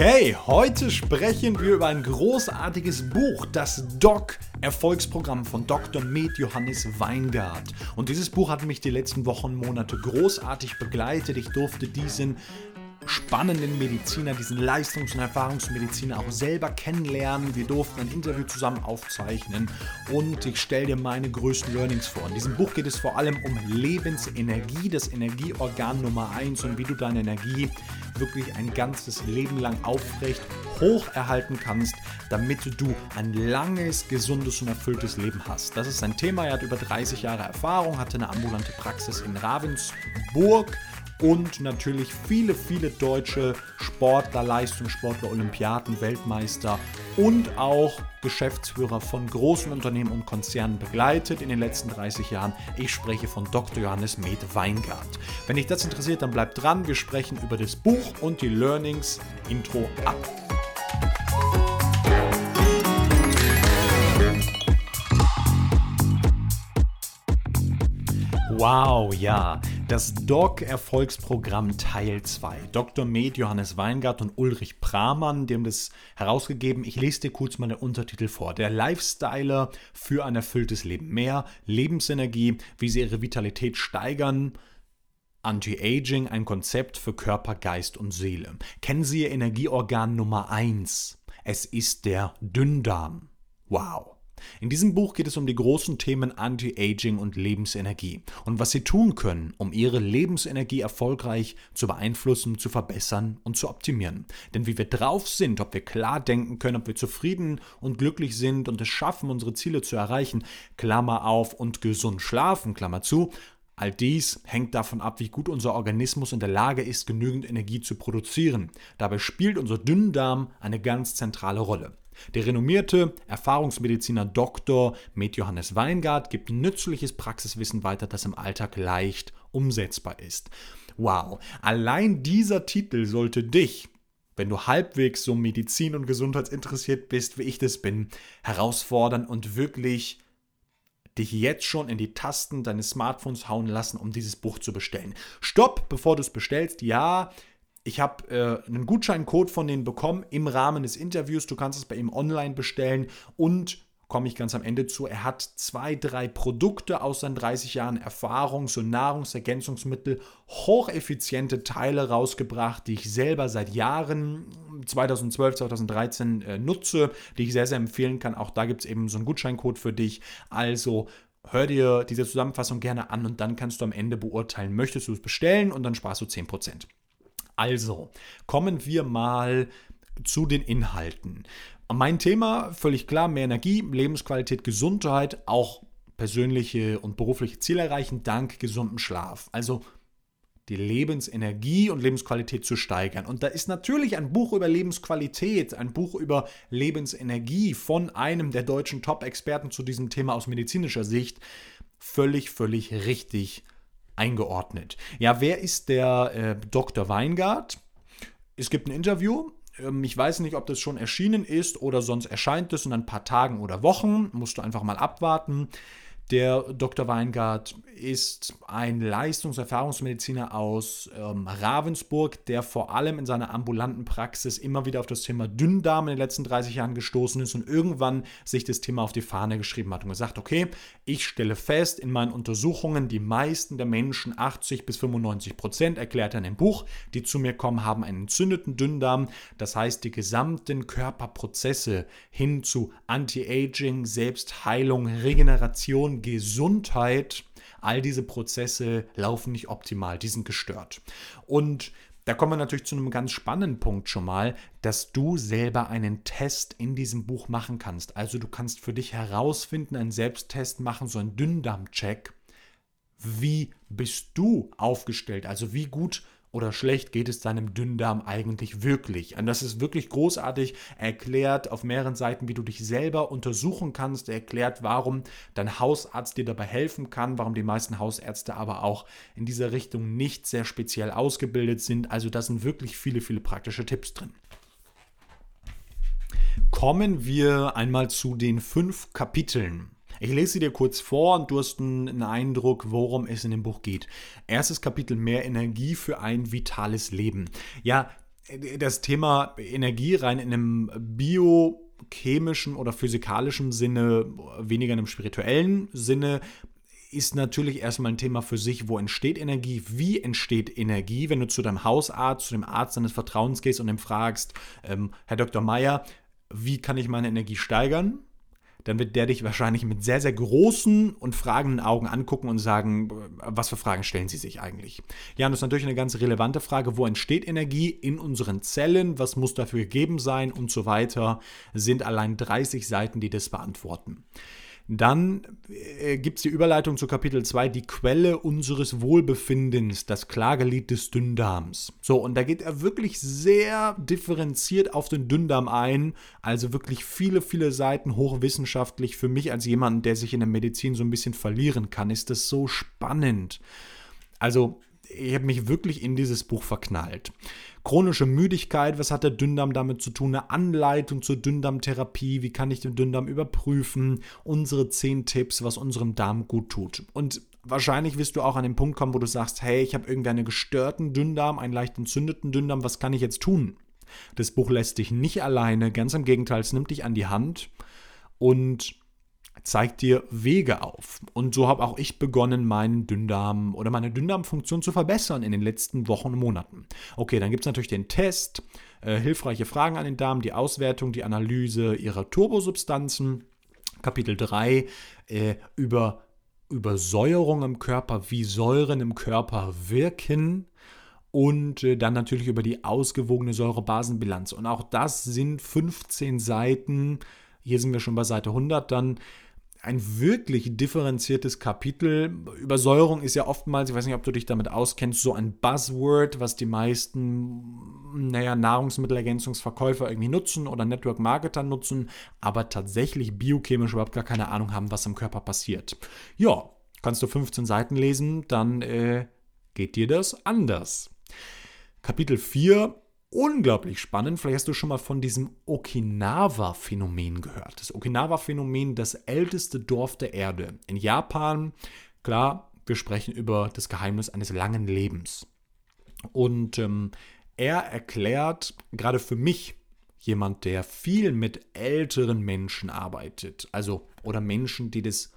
Okay, heute sprechen wir über ein großartiges Buch, das Doc Erfolgsprogramm von Dr. Med Johannes Weingart. Und dieses Buch hat mich die letzten Wochen, Monate großartig begleitet. Ich durfte diesen spannenden Mediziner, diesen Leistungs- und Erfahrungsmediziner auch selber kennenlernen. Wir durften ein Interview zusammen aufzeichnen und ich stelle dir meine größten Learnings vor. In diesem Buch geht es vor allem um Lebensenergie, das Energieorgan Nummer 1 und wie du deine Energie wirklich ein ganzes Leben lang aufrecht hoch erhalten kannst, damit du ein langes, gesundes und erfülltes Leben hast. Das ist sein Thema. Er hat über 30 Jahre Erfahrung, hatte eine ambulante Praxis in Ravensburg und natürlich viele, viele deutsche Sportler, Leistungssportler, Olympiaden, Weltmeister und auch Geschäftsführer von großen Unternehmen und Konzernen begleitet in den letzten 30 Jahren. Ich spreche von Dr. Johannes Med Weingart. Wenn dich das interessiert, dann bleib dran. Wir sprechen über das Buch und die Learnings. Intro ab. Wow, ja. Das DOC-Erfolgsprogramm Teil 2. Dr. Med Johannes Weingart und Ulrich Pramann, die haben das herausgegeben. Ich lese dir kurz mal den Untertitel vor. Der Lifestyler für ein erfülltes Leben. Mehr Lebensenergie, wie sie ihre Vitalität steigern. Anti-Aging, ein Konzept für Körper, Geist und Seele. Kennen Sie Ihr Energieorgan Nummer 1? Es ist der Dünndarm. Wow. In diesem Buch geht es um die großen Themen Anti-Aging und Lebensenergie und was Sie tun können, um Ihre Lebensenergie erfolgreich zu beeinflussen, zu verbessern und zu optimieren. Denn wie wir drauf sind, ob wir klar denken können, ob wir zufrieden und glücklich sind und es schaffen, unsere Ziele zu erreichen, Klammer auf und gesund schlafen, Klammer zu, All dies hängt davon ab, wie gut unser Organismus in der Lage ist, genügend Energie zu produzieren. Dabei spielt unser Dünndarm eine ganz zentrale Rolle. Der renommierte Erfahrungsmediziner Dr. Med Johannes Weingart gibt nützliches Praxiswissen weiter, das im Alltag leicht umsetzbar ist. Wow, allein dieser Titel sollte dich, wenn du halbwegs so Medizin und Gesundheitsinteressiert bist, wie ich das bin, herausfordern und wirklich dich jetzt schon in die Tasten deines Smartphones hauen lassen, um dieses Buch zu bestellen. Stopp, bevor du es bestellst. Ja, ich habe äh, einen Gutscheincode von denen bekommen im Rahmen des Interviews. Du kannst es bei ihm online bestellen und komme ich ganz am Ende zu. Er hat zwei, drei Produkte aus seinen 30 Jahren Erfahrung, so Nahrungsergänzungsmittel, hocheffiziente Teile rausgebracht, die ich selber seit Jahren, 2012, 2013 äh, nutze, die ich sehr, sehr empfehlen kann. Auch da gibt es eben so einen Gutscheincode für dich. Also hör dir diese Zusammenfassung gerne an und dann kannst du am Ende beurteilen, möchtest du es bestellen und dann sparst du 10%. Also, kommen wir mal zu den Inhalten. Mein Thema, völlig klar, mehr Energie, Lebensqualität, Gesundheit, auch persönliche und berufliche Ziele erreichen dank gesundem Schlaf. Also die Lebensenergie und Lebensqualität zu steigern. Und da ist natürlich ein Buch über Lebensqualität, ein Buch über Lebensenergie von einem der deutschen Top-Experten zu diesem Thema aus medizinischer Sicht völlig, völlig richtig eingeordnet. Ja, wer ist der äh, Dr. Weingart? Es gibt ein Interview. Ähm, ich weiß nicht, ob das schon erschienen ist oder sonst erscheint es in ein paar Tagen oder Wochen. Musst du einfach mal abwarten. Der Dr. Weingart ist ein Leistungserfahrungsmediziner aus ähm, Ravensburg, der vor allem in seiner ambulanten Praxis immer wieder auf das Thema Dünndarm in den letzten 30 Jahren gestoßen ist und irgendwann sich das Thema auf die Fahne geschrieben hat und gesagt, okay, ich stelle fest in meinen Untersuchungen, die meisten der Menschen, 80 bis 95 Prozent, erklärt er in dem Buch, die zu mir kommen, haben einen entzündeten Dünndarm. Das heißt, die gesamten Körperprozesse hin zu Anti-Aging, Selbstheilung, Regeneration, Gesundheit, all diese Prozesse laufen nicht optimal, die sind gestört. Und da kommen wir natürlich zu einem ganz spannenden Punkt schon mal, dass du selber einen Test in diesem Buch machen kannst. Also du kannst für dich herausfinden, einen Selbsttest machen, so einen Dünndarmcheck. Wie bist du aufgestellt? Also wie gut oder schlecht geht es deinem Dünndarm eigentlich wirklich? Und das ist wirklich großartig erklärt auf mehreren Seiten, wie du dich selber untersuchen kannst. Er erklärt, warum dein Hausarzt dir dabei helfen kann, warum die meisten Hausärzte aber auch in dieser Richtung nicht sehr speziell ausgebildet sind. Also da sind wirklich viele, viele praktische Tipps drin. Kommen wir einmal zu den fünf Kapiteln. Ich lese sie dir kurz vor und du hast einen Eindruck, worum es in dem Buch geht. Erstes Kapitel: Mehr Energie für ein vitales Leben. Ja, das Thema Energie rein in einem biochemischen oder physikalischen Sinne, weniger in einem spirituellen Sinne, ist natürlich erstmal ein Thema für sich, wo entsteht Energie, wie entsteht Energie, wenn du zu deinem Hausarzt, zu dem Arzt deines Vertrauens gehst und ihm fragst, ähm, Herr Dr. Meyer, wie kann ich meine Energie steigern? Dann wird der dich wahrscheinlich mit sehr, sehr großen und fragenden Augen angucken und sagen, was für Fragen stellen sie sich eigentlich? Ja, und das ist natürlich eine ganz relevante Frage, wo entsteht Energie? In unseren Zellen, was muss dafür gegeben sein? Und so weiter, sind allein 30 Seiten, die das beantworten. Dann äh, gibt es die Überleitung zu Kapitel 2, die Quelle unseres Wohlbefindens, das Klagelied des Dünndarms. So, und da geht er wirklich sehr differenziert auf den Dünndarm ein, also wirklich viele, viele Seiten hochwissenschaftlich. Für mich als jemand, der sich in der Medizin so ein bisschen verlieren kann, ist das so spannend. Also, ich habe mich wirklich in dieses Buch verknallt. Chronische Müdigkeit, was hat der Dünndarm damit zu tun? Eine Anleitung zur Dünndarmtherapie, wie kann ich den Dünndarm überprüfen? Unsere zehn Tipps, was unserem Darm gut tut. Und wahrscheinlich wirst du auch an den Punkt kommen, wo du sagst, hey, ich habe irgendwie einen gestörten Dünndarm, einen leicht entzündeten Dünndarm, was kann ich jetzt tun? Das Buch lässt dich nicht alleine, ganz im Gegenteil, es nimmt dich an die Hand und zeigt dir Wege auf. Und so habe auch ich begonnen, meinen Dünndarm oder meine Dünndarmfunktion zu verbessern in den letzten Wochen und Monaten. Okay, dann gibt es natürlich den Test, äh, hilfreiche Fragen an den Darm, die Auswertung, die Analyse ihrer Turbosubstanzen. Kapitel 3 äh, über Übersäuerung im Körper, wie Säuren im Körper wirken und äh, dann natürlich über die ausgewogene Säurebasenbilanz. Und auch das sind 15 Seiten. Hier sind wir schon bei Seite 100 dann ein wirklich differenziertes Kapitel. Übersäuerung ist ja oftmals, ich weiß nicht, ob du dich damit auskennst, so ein Buzzword, was die meisten, naja, Nahrungsmittelergänzungsverkäufer irgendwie nutzen oder Network Marketer nutzen, aber tatsächlich biochemisch überhaupt gar keine Ahnung haben, was im Körper passiert. Ja, kannst du 15 Seiten lesen, dann äh, geht dir das anders. Kapitel 4 unglaublich spannend. Vielleicht hast du schon mal von diesem Okinawa-Phänomen gehört. Das Okinawa-Phänomen, das älteste Dorf der Erde. In Japan, klar, wir sprechen über das Geheimnis eines langen Lebens. Und ähm, er erklärt, gerade für mich, jemand, der viel mit älteren Menschen arbeitet, also oder Menschen, die das,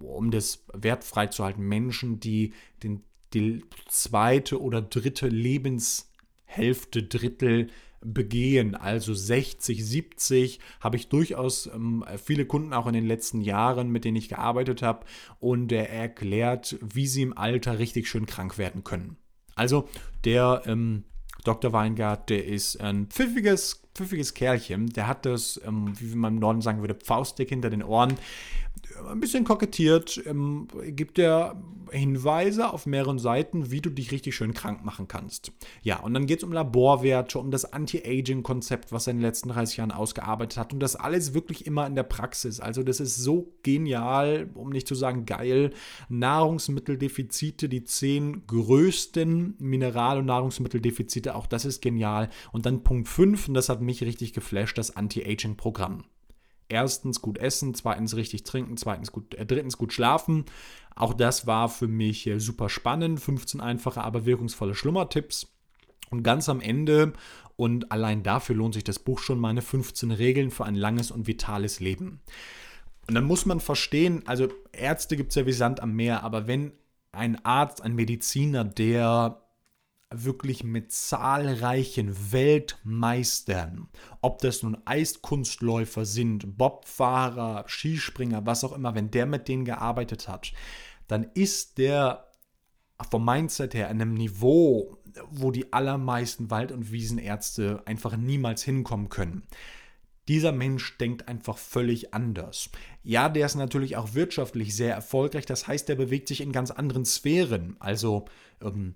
um das wertfrei zu halten, Menschen, die den, die zweite oder dritte Lebens Hälfte, Drittel begehen, also 60, 70, habe ich durchaus ähm, viele Kunden auch in den letzten Jahren, mit denen ich gearbeitet habe, und er erklärt, wie sie im Alter richtig schön krank werden können. Also der ähm, Dr. Weingart, der ist ein pfiffiges, pfiffiges Kerlchen, der hat das, ähm, wie man im Norden sagen würde, Faustdick hinter den Ohren ein bisschen kokettiert, ähm, gibt er Hinweise auf mehreren Seiten, wie du dich richtig schön krank machen kannst. Ja, und dann geht es um Laborwerte, um das Anti-Aging-Konzept, was er in den letzten 30 Jahren ausgearbeitet hat. Und das alles wirklich immer in der Praxis. Also das ist so genial, um nicht zu sagen geil. Nahrungsmitteldefizite, die zehn größten Mineral- und Nahrungsmitteldefizite, auch das ist genial. Und dann Punkt 5, und das hat mich richtig geflasht, das Anti-Aging-Programm erstens gut essen, zweitens richtig trinken, zweitens gut, äh, drittens gut schlafen. Auch das war für mich äh, super spannend. 15 einfache, aber wirkungsvolle Schlummertipps. Und ganz am Ende, und allein dafür lohnt sich das Buch schon, meine 15 Regeln für ein langes und vitales Leben. Und dann muss man verstehen, also Ärzte gibt es ja wie Sand am Meer, aber wenn ein Arzt, ein Mediziner, der wirklich mit zahlreichen Weltmeistern, ob das nun Eiskunstläufer sind, Bobfahrer, Skispringer, was auch immer, wenn der mit denen gearbeitet hat, dann ist der vom Mindset her an einem Niveau, wo die allermeisten Wald- und Wiesenärzte einfach niemals hinkommen können. Dieser Mensch denkt einfach völlig anders. Ja, der ist natürlich auch wirtschaftlich sehr erfolgreich, das heißt, er bewegt sich in ganz anderen Sphären. Also ähm,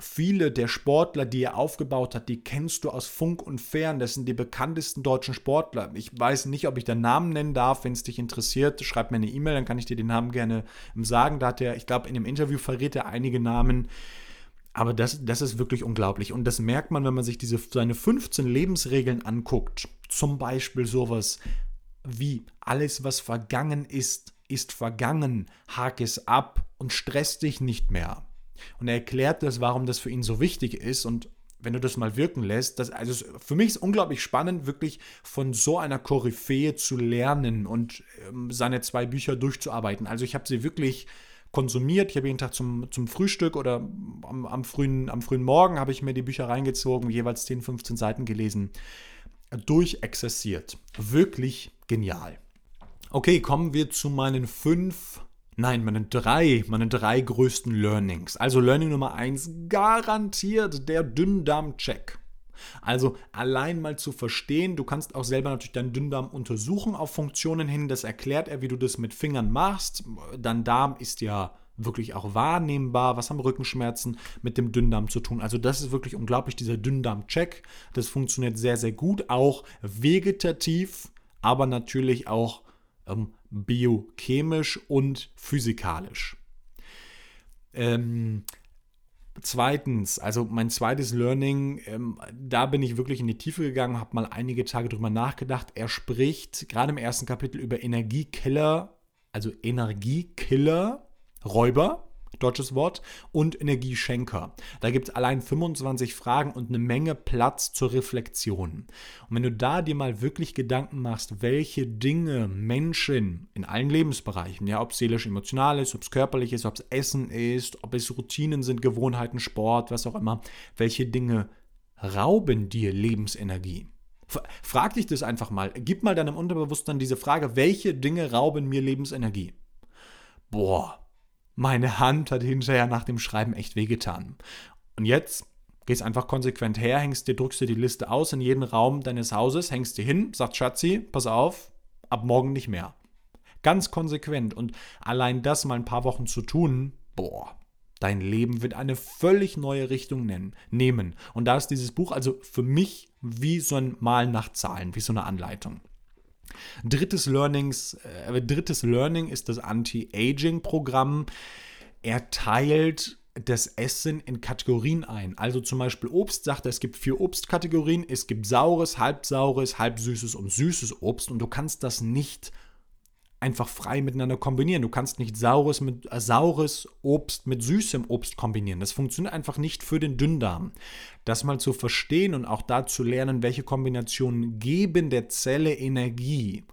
Viele der Sportler, die er aufgebaut hat, die kennst du aus Funk und Fern. Das sind die bekanntesten deutschen Sportler. Ich weiß nicht, ob ich den Namen nennen darf. Wenn es dich interessiert, schreib mir eine E-Mail, dann kann ich dir den Namen gerne sagen. Da hat er, ich glaube, in dem Interview verrät er einige Namen. Aber das, das ist wirklich unglaublich. Und das merkt man, wenn man sich diese, seine 15 Lebensregeln anguckt. Zum Beispiel sowas wie alles, was vergangen ist, ist vergangen. Hake es ab und stress dich nicht mehr. Und er erklärt das, warum das für ihn so wichtig ist. Und wenn du das mal wirken lässt, das, also für mich ist unglaublich spannend, wirklich von so einer Koryphäe zu lernen und ähm, seine zwei Bücher durchzuarbeiten. Also ich habe sie wirklich konsumiert. Ich habe jeden Tag zum, zum Frühstück oder am, am, frühen, am frühen Morgen habe ich mir die Bücher reingezogen, jeweils 10, 15 Seiten gelesen, durchexerziert. Wirklich genial. Okay, kommen wir zu meinen fünf Nein, meine drei, meine drei größten Learnings. Also Learning Nummer eins, garantiert der Dünndarm-Check. Also allein mal zu verstehen, du kannst auch selber natürlich deinen Dünndarm untersuchen auf Funktionen hin. Das erklärt er, wie du das mit Fingern machst. Dein Darm ist ja wirklich auch wahrnehmbar. Was haben Rückenschmerzen mit dem Dünndarm zu tun? Also das ist wirklich unglaublich, dieser Dünndarm-Check. Das funktioniert sehr, sehr gut, auch vegetativ, aber natürlich auch ähm, biochemisch und physikalisch. Ähm, zweitens, also mein zweites Learning, ähm, da bin ich wirklich in die Tiefe gegangen, habe mal einige Tage drüber nachgedacht. Er spricht gerade im ersten Kapitel über Energiekiller, also Energiekiller, Räuber deutsches Wort, und Energieschenker. Da gibt es allein 25 Fragen und eine Menge Platz zur Reflexion. Und wenn du da dir mal wirklich Gedanken machst, welche Dinge Menschen in allen Lebensbereichen, ja, ob es seelisch-emotional ist, ob es körperlich ist, ob es Essen ist, ob es Routinen sind, Gewohnheiten, Sport, was auch immer, welche Dinge rauben dir Lebensenergie? Frag dich das einfach mal. Gib mal deinem Unterbewusstsein diese Frage, welche Dinge rauben mir Lebensenergie? Boah, meine Hand hat hinterher nach dem Schreiben echt wehgetan. Und jetzt gehst einfach konsequent her, hängst dir, drückst dir die Liste aus in jeden Raum deines Hauses, hängst dir hin, sagt Schatzi, pass auf, ab morgen nicht mehr. Ganz konsequent. Und allein das mal ein paar Wochen zu tun, boah, dein Leben wird eine völlig neue Richtung nennen, nehmen. Und da ist dieses Buch also für mich wie so ein Mal nach Zahlen, wie so eine Anleitung. Drittes, Learnings, äh, drittes Learning ist das Anti-Aging-Programm. Er teilt das Essen in Kategorien ein. Also zum Beispiel Obst sagt er, es gibt vier Obstkategorien. Es gibt saures, halbsaures, halbsüßes und süßes Obst. Und du kannst das nicht einfach frei miteinander kombinieren. Du kannst nicht saures, mit, äh, saures Obst mit süßem Obst kombinieren. Das funktioniert einfach nicht für den Dünndarm. Das mal zu verstehen und auch da zu lernen, welche Kombinationen geben der Zelle Energie.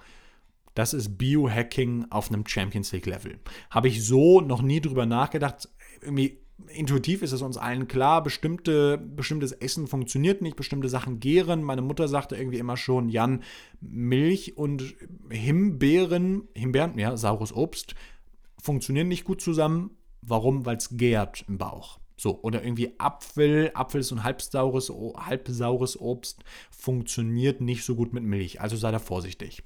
Das ist Biohacking auf einem Champions League Level. Habe ich so noch nie drüber nachgedacht. Irgendwie intuitiv ist es uns allen klar, bestimmte, bestimmtes Essen funktioniert nicht, bestimmte Sachen gären. Meine Mutter sagte irgendwie immer schon, Jan, Milch und Himbeeren, Himbeeren, ja, saures Obst, funktionieren nicht gut zusammen. Warum? Weil es gärt im Bauch. So, oder irgendwie Apfel, Apfel ist so ein halbsaures, halbsaures Obst, funktioniert nicht so gut mit Milch. Also sei da vorsichtig.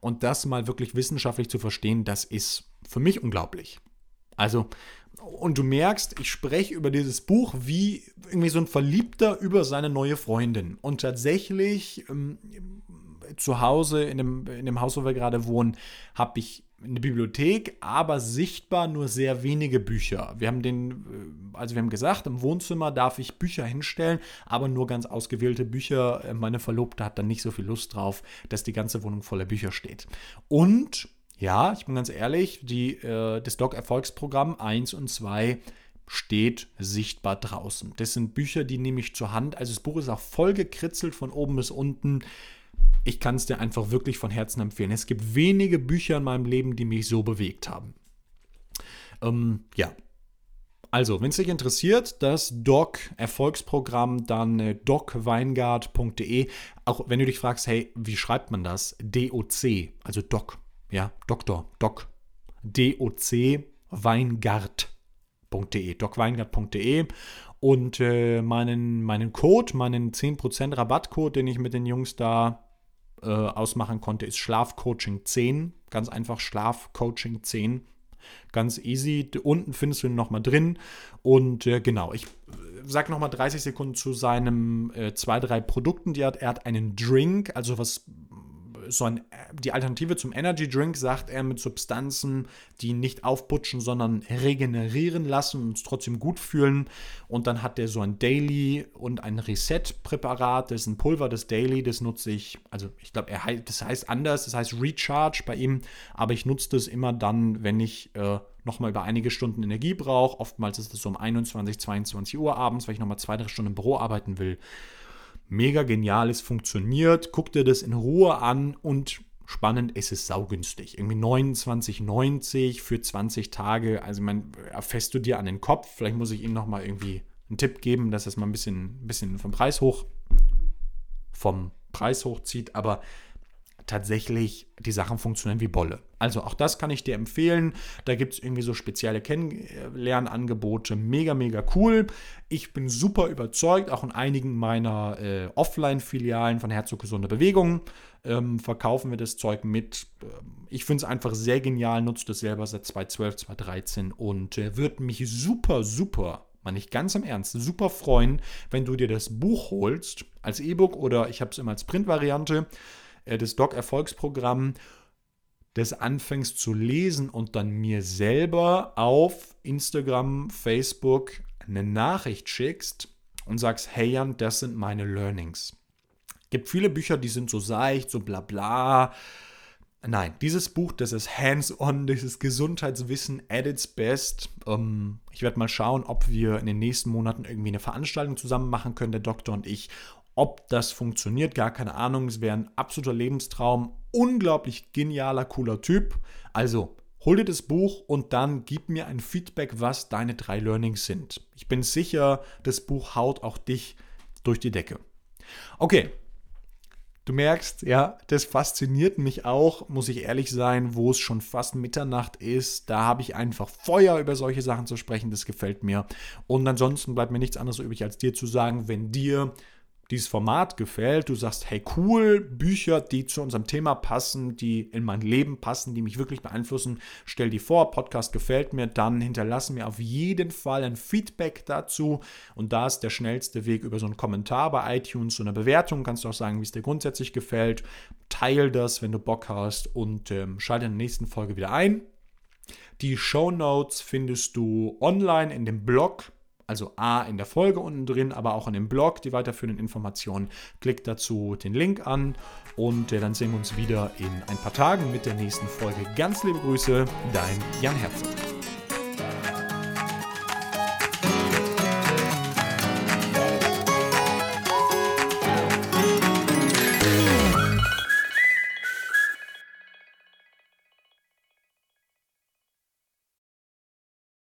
Und das mal wirklich wissenschaftlich zu verstehen, das ist für mich unglaublich. Also und du merkst, ich spreche über dieses Buch wie irgendwie so ein Verliebter über seine neue Freundin. Und tatsächlich ähm, zu Hause, in dem, in dem Haus, wo wir gerade wohnen, habe ich eine Bibliothek, aber sichtbar nur sehr wenige Bücher. Wir haben den, äh, also wir haben gesagt, im Wohnzimmer darf ich Bücher hinstellen, aber nur ganz ausgewählte Bücher. Meine Verlobte hat dann nicht so viel Lust drauf, dass die ganze Wohnung voller Bücher steht. Und ja, ich bin ganz ehrlich, die, äh, das Doc-Erfolgsprogramm 1 und 2 steht sichtbar draußen. Das sind Bücher, die nehme ich zur Hand. Also das Buch ist auch voll gekritzelt von oben bis unten. Ich kann es dir einfach wirklich von Herzen empfehlen. Es gibt wenige Bücher in meinem Leben, die mich so bewegt haben. Ähm, ja. Also, wenn es dich interessiert, das Doc-Erfolgsprogramm, dann äh, docweingart.de. Auch wenn du dich fragst, hey, wie schreibt man das? DOC, also Doc ja, Doktor, Doc, D-O-C, Weingart.de, docweingart.de und äh, meinen, meinen Code, meinen 10% Rabattcode, den ich mit den Jungs da äh, ausmachen konnte, ist Schlafcoaching10. Ganz einfach Schlafcoaching10. Ganz easy. Unten findest du ihn nochmal drin. Und äh, genau, ich äh, sage nochmal 30 Sekunden zu seinen äh, zwei, drei Produkten, die er hat. Er hat einen Drink, also was so ein, die Alternative zum Energy Drink, sagt er, mit Substanzen, die nicht aufputschen, sondern regenerieren lassen und uns trotzdem gut fühlen. Und dann hat er so ein Daily und ein Reset-Präparat, das ist ein Pulver, das Daily, das nutze ich, also ich glaube, das heißt anders, das heißt Recharge bei ihm, aber ich nutze das immer dann, wenn ich äh, nochmal über einige Stunden Energie brauche. Oftmals ist es so um 21, 22 Uhr abends, weil ich nochmal zwei, drei Stunden im Büro arbeiten will mega genial, es funktioniert. Guck dir das in Ruhe an und spannend, es ist saugünstig. Irgendwie 29,90 für 20 Tage. Also, man fässt du dir an den Kopf. Vielleicht muss ich Ihnen nochmal irgendwie einen Tipp geben, dass es mal ein bisschen, bisschen vom Preis hoch, vom Preis hochzieht. Aber tatsächlich die Sachen funktionieren wie Bolle. Also auch das kann ich dir empfehlen. Da gibt es irgendwie so spezielle Kennenlernangebote. Mega, mega cool. Ich bin super überzeugt, auch in einigen meiner äh, Offline-Filialen von Herzog Gesunde Bewegung ähm, verkaufen wir das Zeug mit. Ähm, ich finde es einfach sehr genial, nutze das selber seit 2012, 2013 und äh, würde mich super, super man nicht ganz im Ernst, super freuen, wenn du dir das Buch holst, als E-Book oder ich habe es immer als Printvariante das Doc-Erfolgsprogramm, das anfängst zu lesen und dann mir selber auf Instagram, Facebook eine Nachricht schickst und sagst, hey Jan, das sind meine Learnings. Gibt viele Bücher, die sind so seicht, so bla bla. Nein, dieses Buch, das ist hands-on, das ist Gesundheitswissen at its best. Ähm, ich werde mal schauen, ob wir in den nächsten Monaten irgendwie eine Veranstaltung zusammen machen können, der Doktor und ich, ob das funktioniert, gar keine Ahnung. Es wäre ein absoluter Lebenstraum. Unglaublich genialer, cooler Typ. Also, hol dir das Buch und dann gib mir ein Feedback, was deine drei Learnings sind. Ich bin sicher, das Buch haut auch dich durch die Decke. Okay. Du merkst, ja, das fasziniert mich auch, muss ich ehrlich sein, wo es schon fast Mitternacht ist. Da habe ich einfach Feuer, über solche Sachen zu sprechen. Das gefällt mir. Und ansonsten bleibt mir nichts anderes übrig, als dir zu sagen, wenn dir dieses Format gefällt, du sagst, hey cool, Bücher, die zu unserem Thema passen, die in mein Leben passen, die mich wirklich beeinflussen, stell die vor, Podcast gefällt mir, dann hinterlassen mir auf jeden Fall ein Feedback dazu. Und da ist der schnellste Weg über so einen Kommentar bei iTunes, so eine Bewertung, kannst du auch sagen, wie es dir grundsätzlich gefällt, teil das, wenn du Bock hast und ähm, schalte in der nächsten Folge wieder ein. Die Show Notes findest du online in dem Blog also A in der Folge unten drin, aber auch in dem Blog die weiterführenden Informationen. Klick dazu den Link an und äh, dann sehen wir uns wieder in ein paar Tagen mit der nächsten Folge. Ganz liebe Grüße, dein Jan Herzog.